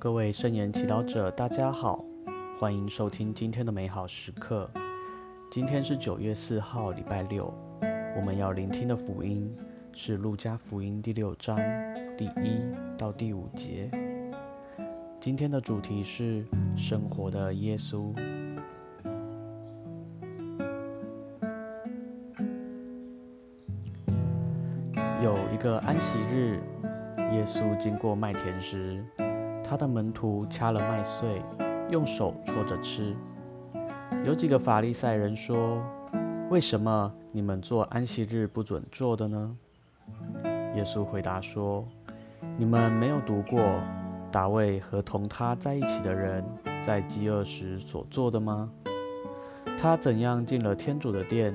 各位圣言祈祷者，大家好，欢迎收听今天的美好时刻。今天是九月四号，礼拜六。我们要聆听的福音是《路加福音》第六章第一到第五节。今天的主题是生活的耶稣。有一个安息日，耶稣经过麦田时，他的门徒掐了麦穗，用手搓着吃。有几个法利赛人说：“为什么你们做安息日不准做的呢？”耶稣回答说：“你们没有读过大卫和同他在一起的人在饥饿时所做的吗？他怎样进了天主的殿，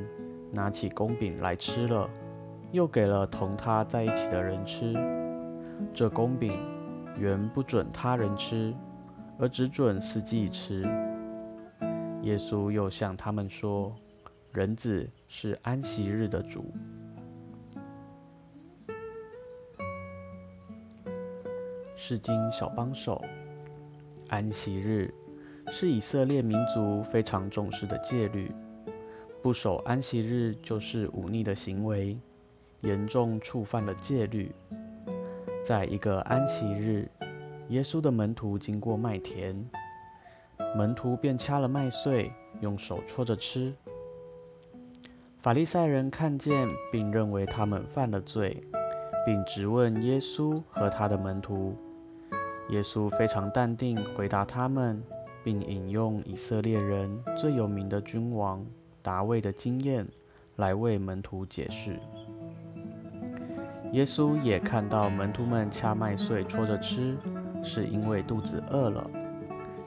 拿起公饼来吃了。”又给了同他在一起的人吃，这公饼原不准他人吃，而只准司祭吃。耶稣又向他们说：“人子是安息日的主。”释经小帮手，安息日是以色列民族非常重视的戒律，不守安息日就是忤逆的行为。严重触犯了戒律。在一个安息日，耶稣的门徒经过麦田，门徒便掐了麦穗，用手搓着吃。法利赛人看见，并认为他们犯了罪，并质问耶稣和他的门徒。耶稣非常淡定回答他们，并引用以色列人最有名的君王达味的经验来为门徒解释。耶稣也看到门徒们掐麦穗搓着吃，是因为肚子饿了。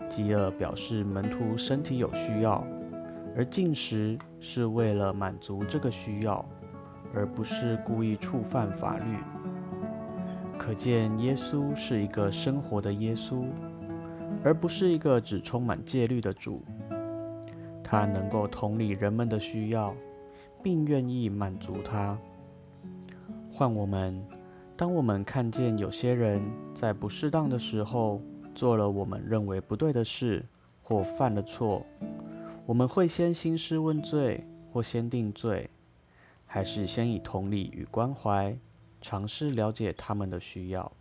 饥饿表示门徒身体有需要，而进食是为了满足这个需要，而不是故意触犯法律。可见耶稣是一个生活的耶稣，而不是一个只充满戒律的主。他能够同理人们的需要，并愿意满足他。换我们，当我们看见有些人在不适当的时候做了我们认为不对的事，或犯了错，我们会先兴师问罪，或先定罪，还是先以同理与关怀，尝试了解他们的需要？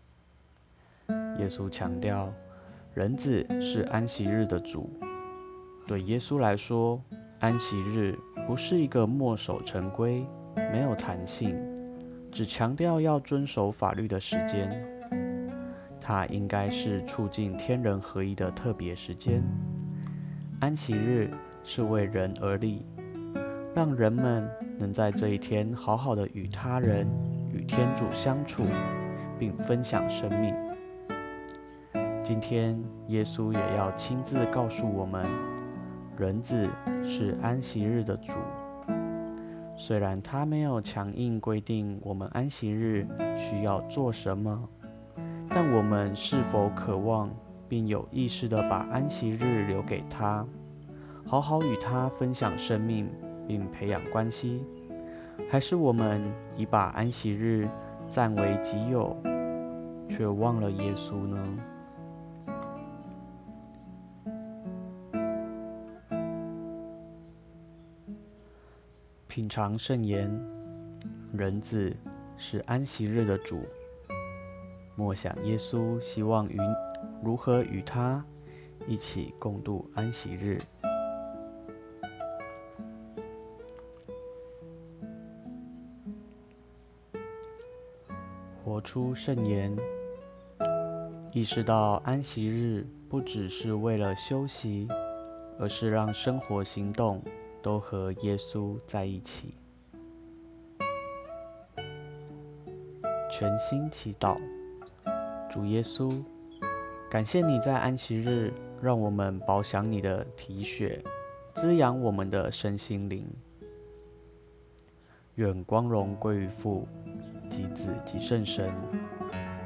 耶稣强调，人子是安息日的主。对耶稣来说，安息日不是一个墨守成规、没有弹性。只强调要遵守法律的时间，它应该是促进天人合一的特别时间。安息日是为人而立，让人们能在这一天好好的与他人、与天主相处，并分享生命。今天，耶稣也要亲自告诉我们，人子是安息日的主。虽然他没有强硬规定我们安息日需要做什么，但我们是否渴望并有意识地把安息日留给他，好好与他分享生命并培养关系？还是我们已把安息日占为己有，却忘了耶稣呢？品尝圣言，人子是安息日的主。默想耶稣希望与如何与他一起共度安息日。活出圣言，意识到安息日不只是为了休息，而是让生活行动。都和耶稣在一起，全心祈祷，主耶稣，感谢你在安息日让我们饱享你的体血，滋养我们的身心灵。愿光荣归于父及子及圣神，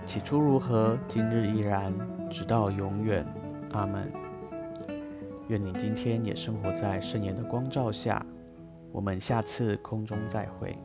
起初如何，今日依然，直到永远。阿门。愿你今天也生活在圣言的光照下。我们下次空中再会。